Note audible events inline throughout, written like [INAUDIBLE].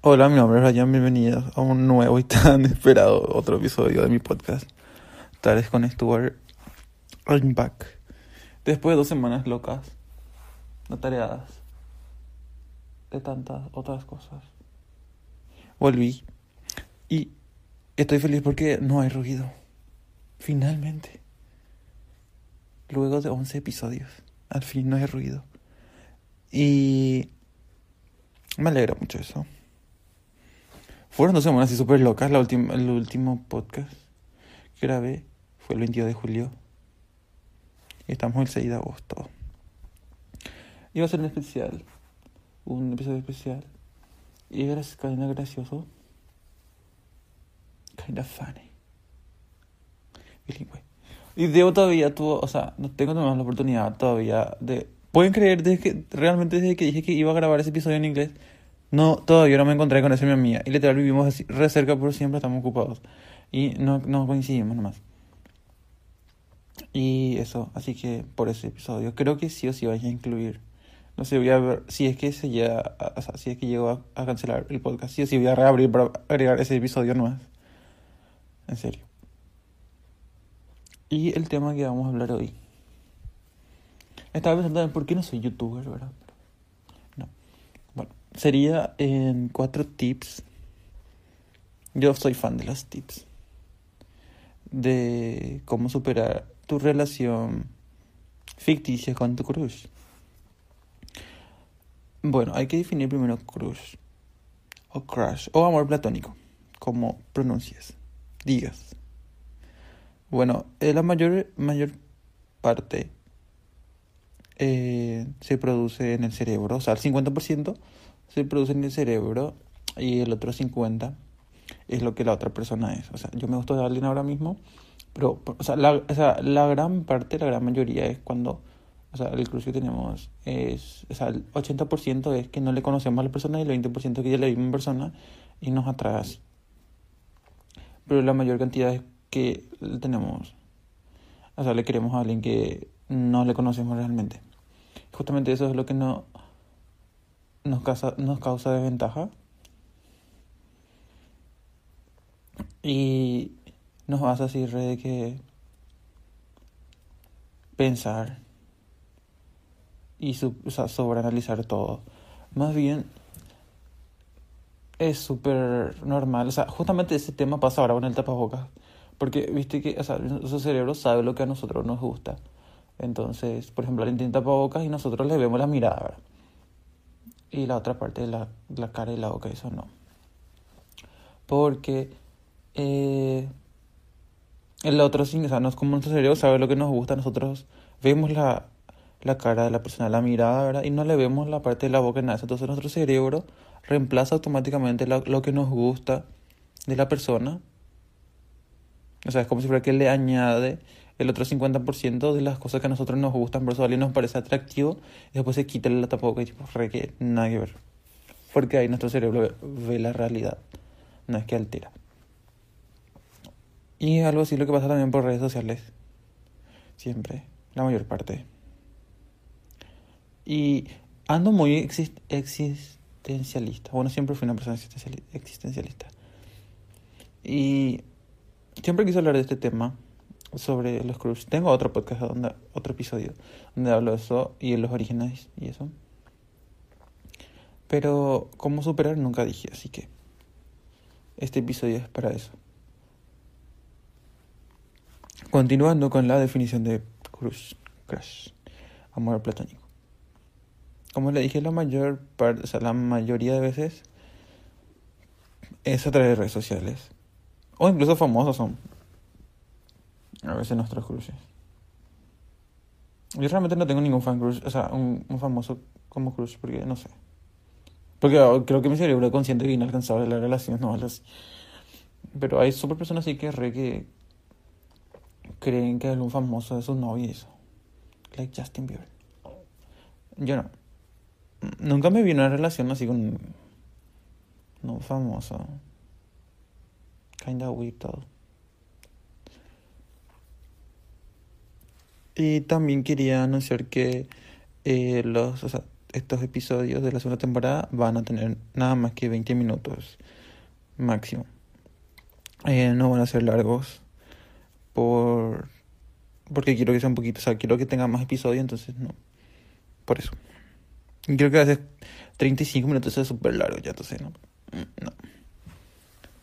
Hola, mi nombre es Ryan, bienvenidos a un nuevo y tan [LAUGHS] esperado otro episodio de mi podcast. Tales con Stuart. I'm back. Después de dos semanas locas, no de tantas otras cosas. Volví y estoy feliz porque no hay ruido. Finalmente. Luego de 11 episodios, al fin no hay ruido. Y me alegra mucho eso. Fueron dos semanas así súper locas. La última, el último podcast que grabé fue el 22 de julio. Y estamos el 6 de agosto. Iba a ser un especial. Un episodio especial. Y era kinda gracioso. Kinda funny. Bilingüe. Y Deo todavía tuvo, o sea, no tengo la oportunidad todavía de... ¿Pueden creer desde que, realmente desde que dije que iba a grabar ese episodio en inglés? No, todavía no me encontré con esa mi amiga. Y literal vivimos así, re cerca, pero siempre estamos ocupados. Y no, no coincidimos nomás. Y eso, así que por ese episodio, creo que sí o sí vaya a incluir. No sé, voy a ver si es que se llega, o si es que llego a, a, cancelar el podcast, sí o sí voy a reabrir para agregar ese episodio nomás. En serio. Y el tema que vamos a hablar hoy. Estaba pensando en por qué no soy youtuber, ¿verdad? Sería en cuatro tips. Yo soy fan de los tips. De cómo superar tu relación ficticia con tu crush. Bueno, hay que definir primero crush. O crush. O amor platónico. Como pronuncias. Digas. Bueno, eh, la mayor, mayor parte eh, se produce en el cerebro. O sea, el 50% se produce en el cerebro y el otro 50% es lo que la otra persona es. O sea, yo me gusto de alguien ahora mismo, pero o sea, la, o sea, la gran parte, la gran mayoría es cuando, o sea, el cruce que tenemos es, o sea, el 80% es que no le conocemos a la persona y el 20% que ya le vimos en persona y nos atrae así. Pero la mayor cantidad es que tenemos, o sea, le queremos a alguien que no le conocemos realmente. Justamente eso es lo que no, nos, causa, nos causa desventaja. Y nos hace así re de que pensar y o sea, sobreanalizar todo. Más bien es súper normal. O sea, justamente ese tema pasa ahora con el tapabocas. Porque viste que o sea, nuestro cerebro sabe lo que a nosotros nos gusta. Entonces, por ejemplo, alguien tiene tapabocas y nosotros le vemos la mirada. Y la otra parte de la, la cara y la boca, eso no. Porque eh, el otro, sí, o sea, no es como nuestro cerebro sabe lo que nos gusta, nosotros vemos la, la cara de la persona, la mirada, ¿verdad? Y no le vemos la parte de la boca, nada. Entonces nuestro cerebro reemplaza automáticamente lo, lo que nos gusta de la persona. O sea, es como si fuera que le añade el otro 50% de las cosas que a nosotros nos gustan, por eso alguien nos parece atractivo, después se quita la tapaboca y tipo, re que nada que ver. Porque ahí nuestro cerebro ve, la realidad, no es que altera. Y algo así lo que pasa también por redes sociales. Siempre, la mayor parte. Y ando muy exist existencialista. Bueno, siempre fui una persona existencialista. Y siempre quise hablar de este tema sobre los crush. Tengo otro podcast, donde, otro episodio, donde hablo de eso y de los orígenes y eso. Pero cómo superar nunca dije, así que este episodio es para eso. Continuando con la definición de crush, crush, amor platónico. Como le dije, la mayor parte, o sea, la mayoría de veces es a través de redes sociales. O incluso famosos son a veces nuestros cruces. Yo realmente no tengo ningún fan crush, o sea, un, famoso como crush, porque no sé. Porque creo que mi cerebro consciente que inalcanzable de la relación, no así. Pero hay super personas así que re que creen que algún famoso es su novio y eso. Like Justin Bieber. Yo no. Nunca me vi en una relación así con no famoso. Kinda weird todo. Y también quería anunciar que eh, los, o sea, estos episodios de la segunda temporada van a tener nada más que 20 minutos máximo. Eh, no van a ser largos por porque quiero que sea un poquito, o sea, quiero que tenga más episodios, entonces no. Por eso. Creo que hace 35 minutos es súper largo ya, entonces no. Mm, no.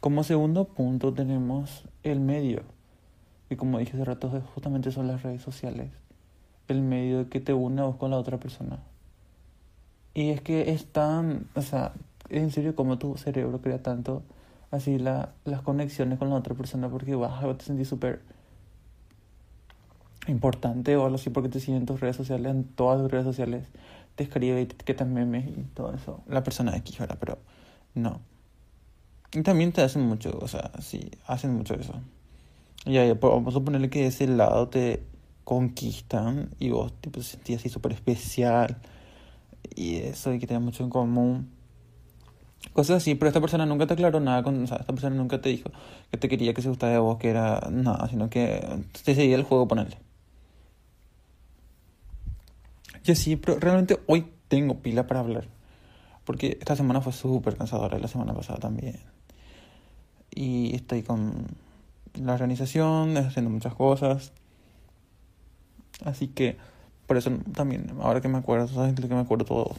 Como segundo punto tenemos el medio. Y como dije hace rato, justamente son las redes sociales. El medio que te une a vos con la otra persona. Y es que es tan, o sea, en serio como tu cerebro crea tanto así la, las conexiones con la otra persona porque vas a te sentir súper importante o algo así porque te siguen en tus redes sociales, en todas tus redes sociales, te escribe y te etiquetan memes y todo eso. La persona de X, ¿verdad? Pero no. Y también te hacen mucho, o sea, sí, hacen mucho eso. Y ahí, pues, vamos a suponerle que de ese lado te conquistan y vos te sentís así súper especial y eso y que tenés mucho en común. Cosas así, pero esta persona nunca te aclaró nada, con, esta persona nunca te dijo que te quería, que se gustaba de vos, que era nada, sino que te seguía el juego ponerle. Y así, pero realmente hoy tengo pila para hablar. Porque esta semana fue súper cansadora, la semana pasada también. Y estoy con la organización, haciendo muchas cosas. Así que, por eso también, ahora que me acuerdo, ¿sabes? Que me acuerdo todo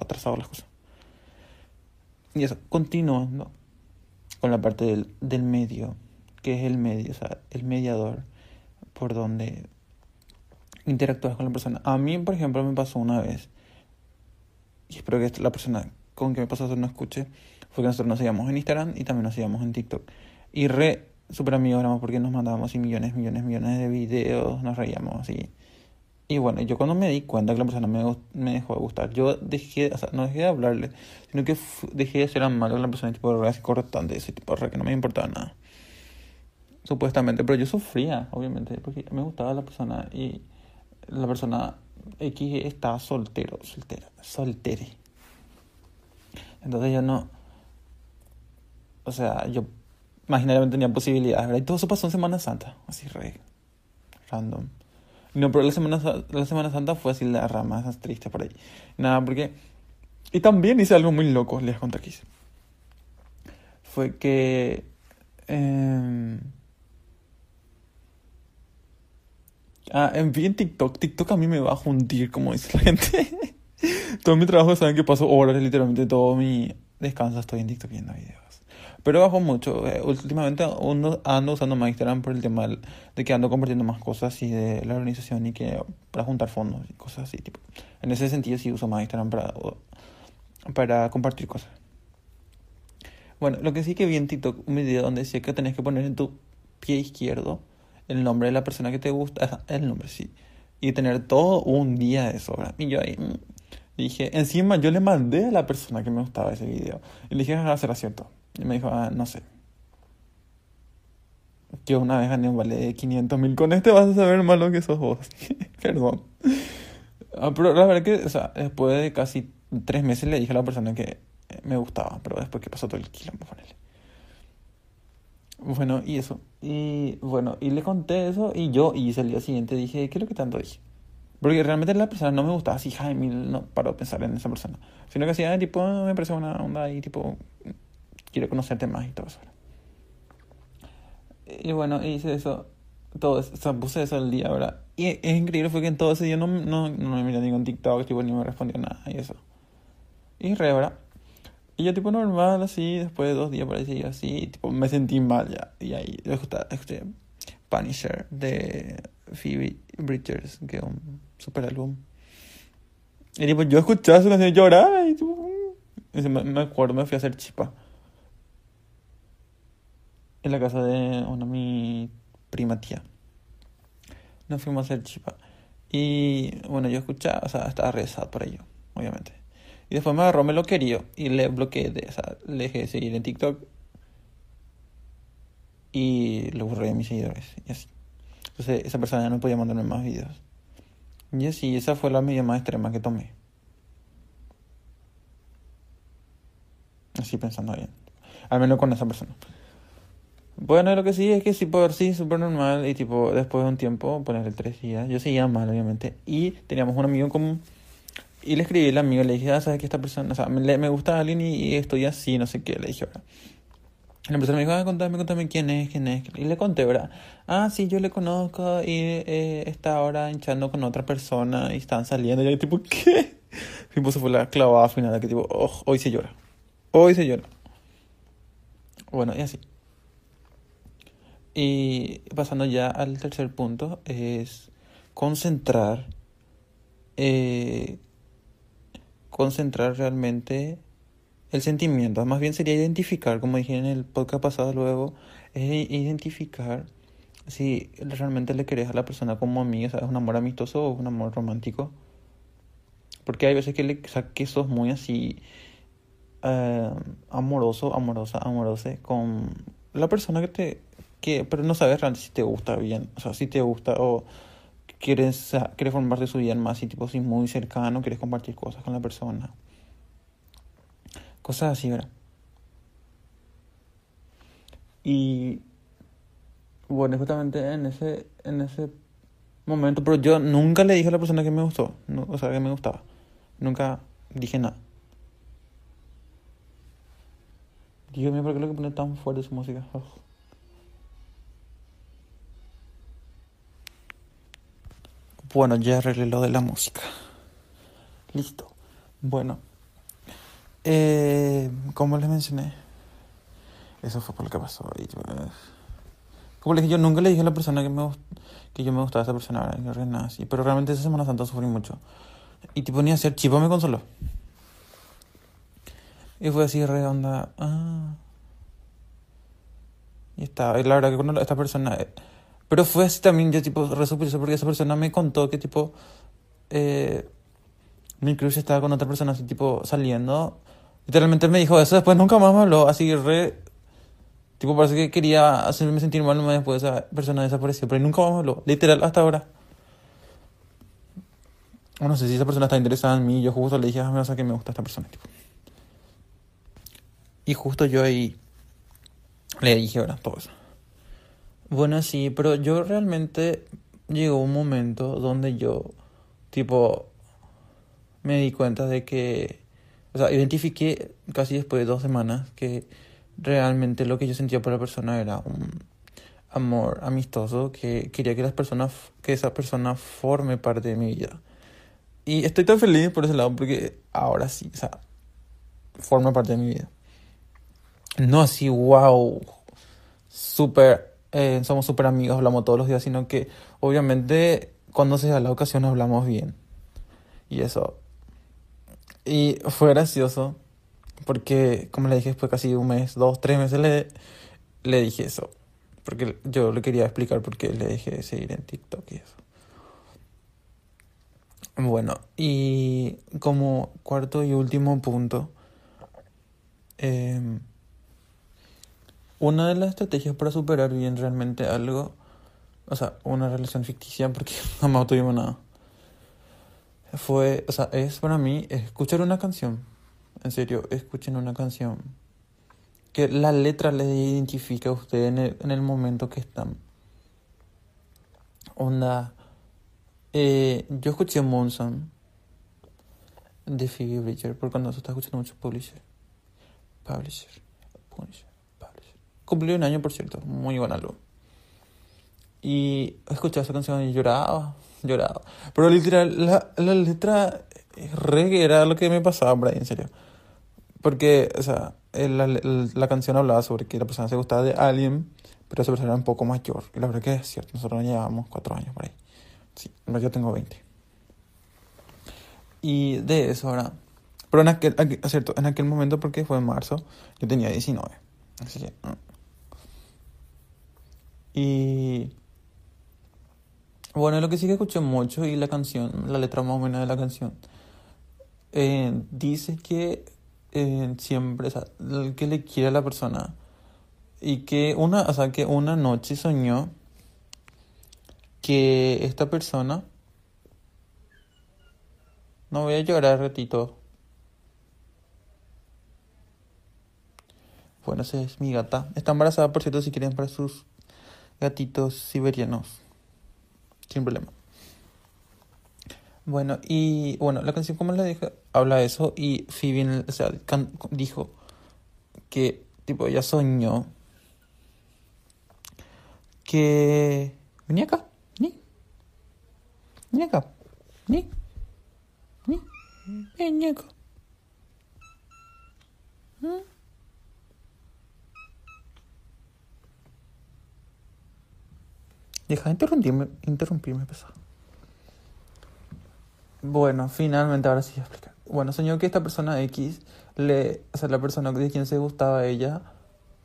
atrasado las cosas. Y eso, continuando con la parte del, del medio, que es el medio, o sea, el mediador por donde interactúas con la persona. A mí, por ejemplo, me pasó una vez, y espero que la persona con que me pasó eso no escuche, fue que nosotros nos seguíamos en Instagram y también nos seguíamos en TikTok. Y re súper amigos porque nos mandábamos así millones, millones, millones de videos, nos reíamos así. Y bueno, yo cuando me di cuenta que la persona me, me dejó de gustar, yo dejé, o sea, no dejé de hablarle, sino que dejé de ser amable con la persona, tipo, así cortante, ese tipo, re que no me importaba nada. Supuestamente, pero yo sufría, obviamente, porque me gustaba la persona y la persona X estaba soltero, soltera, soltere. Entonces yo no, o sea, yo imaginariamente tenía posibilidades, ¿verdad? Y todo eso pasó en Semana Santa, así re random. No, pero la Semana, la Semana Santa fue así la rama más triste por ahí. Nada, porque... Y también hice algo muy loco, les conté aquí. Fue que... Eh, Ah, en TikTok. TikTok a mí me va a hundir, como dice la gente. [LAUGHS] todo mi trabajo saben que paso horas, literalmente todo mi descanso estoy en TikTok viendo videos. Pero bajo mucho. Eh, últimamente uno ando usando más Instagram por el tema de que ando compartiendo más cosas y de la organización y que para juntar fondos y cosas así. Tipo. En ese sentido sí uso más Instagram para, para compartir cosas. Bueno, lo que sí que vi en TikTok un video donde decía que tenés que poner en tu pie izquierdo el nombre de la persona que te gusta, el nombre sí, y tener todo un día de sobra. Y yo ahí mm, dije, encima yo le mandé a la persona que me gustaba ese video, y le dije, ah, será cierto. Y me dijo, ah, no sé. Yo una vez gané un vale de 500 mil. Con este vas a saber más lo que sos vos. [LAUGHS] Perdón. Ah, pero la verdad que, o sea, después de casi tres meses le dije a la persona que me gustaba. Pero después que pasó todo el quilombo con él. Bueno, y eso. Y bueno, y le conté eso. Y yo, y el día siguiente dije, ¿qué es lo que tanto dije? Porque realmente la persona no me gustaba así, Jaime, no paró de pensar en esa persona. Sino que hacía, tipo, me parece una onda y tipo, quiero conocerte más y todo eso. Y bueno, hice eso, todo eso, o sea, puse eso el día, ¿verdad? Y es increíble, fue que en todo ese día no, no, no me miré ningún TikTok, tipo, ni me respondió nada y eso. Y re, ¿verdad? Y yo tipo normal, así, después de dos días por ahí así, tipo me sentí mal ya. Y ahí escuché Punisher de Phoebe Bridgers, que es un super álbum. Y tipo, yo escuchaba su canción y lloraba y tipo, y me acuerdo, me fui a hacer chipa en la casa de una mi prima tía. Nos fuimos a hacer chipa. Y bueno, yo escuchaba, o sea, estaba rezado por ello, obviamente. Y después me agarró me lo quería y le bloqueé, de, o sea, le dejé de seguir en TikTok. Y lo borré de mis seguidores. Y así. Entonces esa persona ya no podía mandarme más videos. Y así, esa fue la medida más extrema que tomé. Así pensando bien. Al menos con esa persona. Bueno, lo que sí es que sí, por sí, súper normal. Y tipo, después de un tiempo, ponerle tres días, yo seguía mal, obviamente. Y teníamos un amigo en común. Y le escribí al amigo, le dije, ah, ¿sabes que esta persona, o sea, me, me gusta alguien y, y, estoy así, no sé qué, le dije, ¿verdad? La persona me dijo, ah, contame, contame quién es, quién es. Y le conté, ¿verdad? Ah, sí, yo le conozco y eh, está ahora hinchando con otra persona y están saliendo. Y yo, tipo, ¿qué? [LAUGHS] Tipo, se fue la clavada final, que tipo, oh, hoy se llora. Hoy se llora. Bueno, y así. Y pasando ya al tercer punto, es concentrar, eh, concentrar realmente el sentimiento. Más bien sería identificar, como dije en el podcast pasado luego, es identificar si realmente le querés a la persona como amiga, ¿sabes? Un amor amistoso o un amor romántico. Porque hay veces que, le, que sos muy así eh, amoroso, amorosa, amorosa con la persona que te... Que, pero no sabes realmente si te gusta bien, o sea, si te gusta o quieres, quieres formar de su vida más y tipo si muy cercano, quieres compartir cosas con la persona. Cosas así, ¿verdad? Y bueno, justamente en ese, en ese momento, pero yo nunca le dije a la persona que me gustó, o sea, que me gustaba. Nunca dije nada. Dios mío, ¿por qué lo que pone tan fuerte su música? Bueno, ya arreglé lo de la música. Listo. Bueno. Eh, como les mencioné, eso fue por lo que pasó. Pues, como les dije, yo nunca le dije a la persona que, me, que yo me gustaba a esa persona, pero realmente esa Semana Santa sufrí mucho. Y tipo, ni hacer chivo me consoló. Y fue así, re onda. Ah. Y estaba, y la verdad que cuando esta persona. Pero fue así también, yo tipo, re porque esa persona me contó que tipo. Eh, mi crush estaba con otra persona así, tipo, saliendo. Literalmente me dijo eso, después nunca más me habló, así re... Tipo, parece que quería hacerme sentir mal más después esa persona desapareció, pero nunca más me habló, literal, hasta ahora. No sé si esa persona está interesada en mí, yo justo le dije, ah, me vas a que me gusta esta persona, tipo. Y justo yo ahí le dije, ahora, todo eso. Bueno, sí, pero yo realmente llegó un momento donde yo, tipo, me di cuenta de que o sea, identifiqué casi después de dos semanas que realmente lo que yo sentía por la persona era un amor amistoso, que quería que las personas, que esa persona forme parte de mi vida. Y estoy tan feliz por ese lado porque ahora sí, o sea, forma parte de mi vida. No así, wow, súper, eh, somos súper amigos, hablamos todos los días, sino que obviamente cuando se da la ocasión hablamos bien. Y eso y fue gracioso porque, como le dije, después casi un mes, dos, tres meses le, le dije eso. Porque yo le quería explicar por qué le dejé de seguir en TikTok y eso. Bueno, y como cuarto y último punto, em, una de las estrategias para superar bien realmente algo, o sea, una relación ficticia, porque [LAUGHS] jamás tuvimos nada fue, o sea, es para mí escuchar una canción. En serio, escuchen una canción. Que la letra le identifica a usted en el, en el momento que están. Onda. Eh, yo escuché Monson de Phoebe Bridger, porque cuando se está escuchando mucho Publisher. Publisher. Publisher. Cumplió un año, por cierto. Muy buen álbum. Y escuché esa canción y lloraba llorado. Pero literal, la, la letra reggae era lo que me pasaba, Brian, en serio. Porque, o sea, la, la, canción hablaba sobre que la persona se gustaba de alguien, pero esa persona era un poco mayor. Y la verdad que es cierto, nosotros llevábamos cuatro años por ahí. Sí, yo tengo 20. Y de eso ahora. Pero en aquel, es cierto, en aquel momento, porque fue en marzo, yo tenía 19. Así que. Y bueno, lo que sí que escuché mucho y la canción, la letra más o menos de la canción, eh, dice que eh, siempre, o sea, que le quiere a la persona y que una, o sea, que una noche soñó que esta persona, no voy a llorar ratito. Bueno, esa es mi gata. Está embarazada, por cierto, si quieren para sus gatitos siberianos sin problema. Bueno, y bueno, la canción, como le dije, habla de eso y Phoebe, o sea, dijo que, tipo, ella soñó que... Venía acá, ni. Venía acá, ni. Ni. Venía acá. ¿Mm? Deja de interrumpirme, interrumpirme, pesado. Bueno, finalmente ahora sí voy a explicar. Bueno, soñó que esta persona X, le, o sea, la persona de quien se gustaba ella,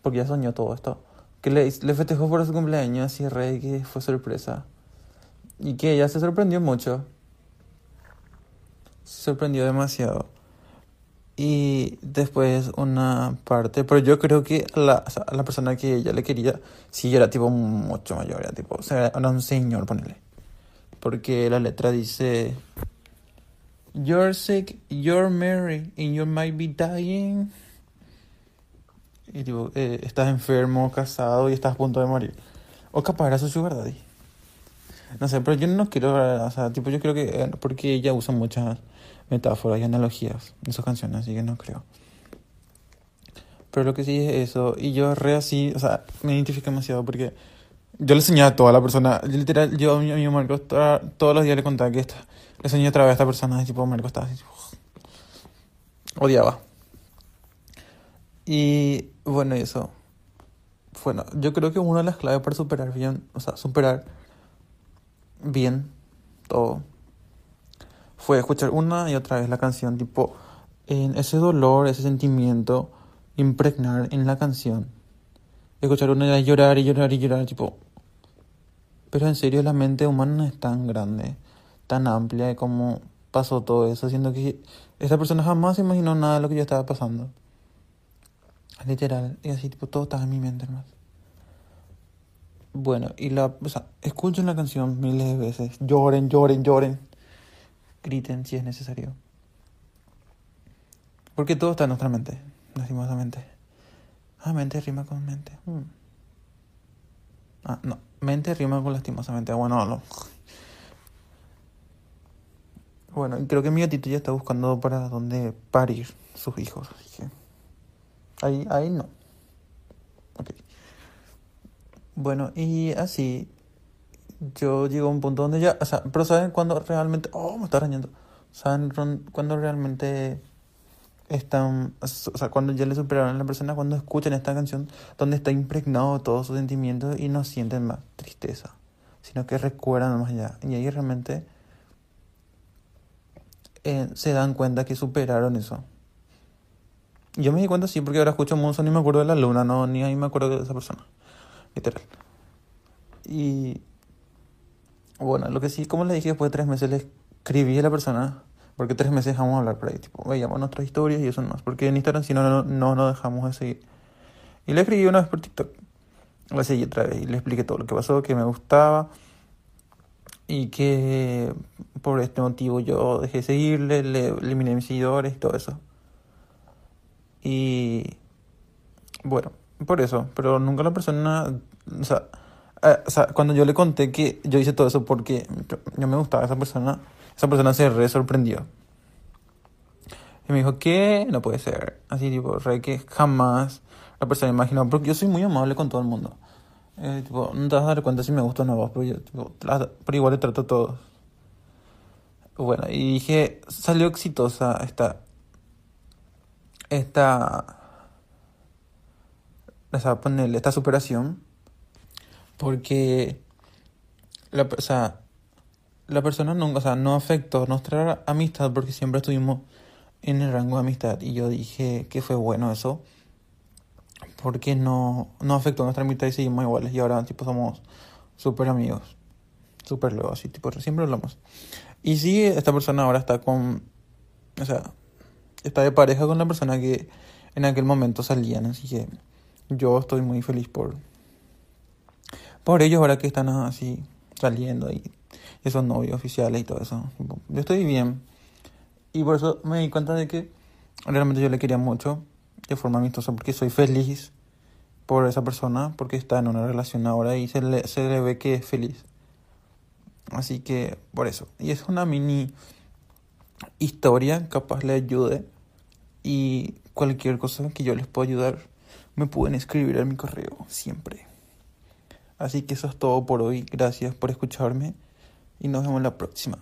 porque ya soñó todo esto, que le, le festejó por su cumpleaños y rey que fue sorpresa. Y que ella se sorprendió mucho. Se sorprendió demasiado. Y después una parte, pero yo creo que la, la persona que ella le quería, sí era tipo mucho mayor, era tipo, o sea, era un señor, ponele. Porque la letra dice, You're sick, you're married, and you might be dying. Y tipo, eh, estás enfermo, casado y estás a punto de morir. O capaz era su sugar daddy. No sé, pero yo no quiero, o sea, tipo, yo creo que, eh, porque ella usa muchas metáforas y analogías en sus canciones, así que no creo. Pero lo que sí es eso, y yo re así, o sea, me identifico demasiado porque yo le enseñaba a toda la persona, literal, yo a mi amigo Marcos todos los días le contaba que esta, le enseñé otra vez a esta persona, y tipo, Marcos estaba odiaba. Y bueno, eso. Bueno, yo creo que una de las claves para superar bien, o sea, superar bien todo fue escuchar una y otra vez la canción, tipo, en ese dolor, ese sentimiento, impregnar en la canción. Escuchar una y llorar y llorar y llorar, tipo. Pero en serio, la mente humana es tan grande, tan amplia como pasó todo eso, siendo que esta persona jamás imaginó nada de lo que yo estaba pasando. Literal, y así, tipo, todo estaba en mi mente, hermano. Bueno, y la, o sea, escuchen la canción miles de veces, lloren, lloren, lloren griten si es necesario. Porque todo está en nuestra mente, lastimosamente. Ah, mente rima con mente. Mm. Ah, no, mente rima con lastimosamente. Bueno, no. Bueno, creo que mi gatito ya está buscando para dónde parir sus hijos. Así que ahí, ahí no. Ok. Bueno, y así yo llego a un punto donde ya, o sea, pero ¿saben cuando realmente, oh, me está arañando? ¿Saben cuando realmente están, o sea, cuando ya le superaron a la persona, cuando escuchan esta canción, donde está impregnado todos sus sentimientos y no sienten más tristeza, sino que recuerdan más allá. Y ahí realmente eh, se dan cuenta que superaron eso. Yo me di cuenta sí, porque ahora escucho Monzo ni me acuerdo de la luna, no, ni ahí me acuerdo de esa persona. Literal. Y bueno, lo que sí, como le dije, después de tres meses le escribí a la persona, porque tres meses dejamos hablar por ahí, tipo, veíamos nuestras historias y eso más, porque en Instagram si no, no, no nos dejamos de seguir. Y le escribí una vez por TikTok, le seguí otra vez y le expliqué todo lo que pasó, que me gustaba y que por este motivo yo dejé de seguirle, le eliminé mis seguidores y todo eso. Y bueno, por eso, pero nunca la persona, o sea, eh, cuando yo le conté que yo hice todo eso porque yo me gustaba esa persona, esa persona se re sorprendió. Y me dijo, ¿qué? No puede ser. Así, tipo, re que jamás la persona imaginó. Porque yo soy muy amable con todo el mundo. Eh, tipo, no te vas a dar cuenta si me gusta o no pero, yo, tipo, pero igual le trato a todos. Bueno, y dije, salió exitosa esta. Esta. Esta superación porque la, o sea, la persona nunca, o sea, no afectó nuestra amistad porque siempre estuvimos en el rango de amistad y yo dije que fue bueno eso porque no, no afectó nuestra amistad y seguimos iguales y ahora tipo somos súper amigos, súper luego, así tipo siempre hablamos. Y sí, esta persona ahora está con, o sea, está de pareja con la persona que en aquel momento salían, así que yo estoy muy feliz por, por ellos ahora que están así saliendo y esos novios oficiales y todo eso. Yo estoy bien. Y por eso me di cuenta de que realmente yo le quería mucho de forma amistosa porque soy feliz por esa persona porque está en una relación ahora y se le, se le ve que es feliz. Así que por eso. Y es una mini historia capaz le ayude y cualquier cosa que yo les pueda ayudar me pueden escribir a mi correo siempre. Así que eso es todo por hoy. Gracias por escucharme y nos vemos la próxima.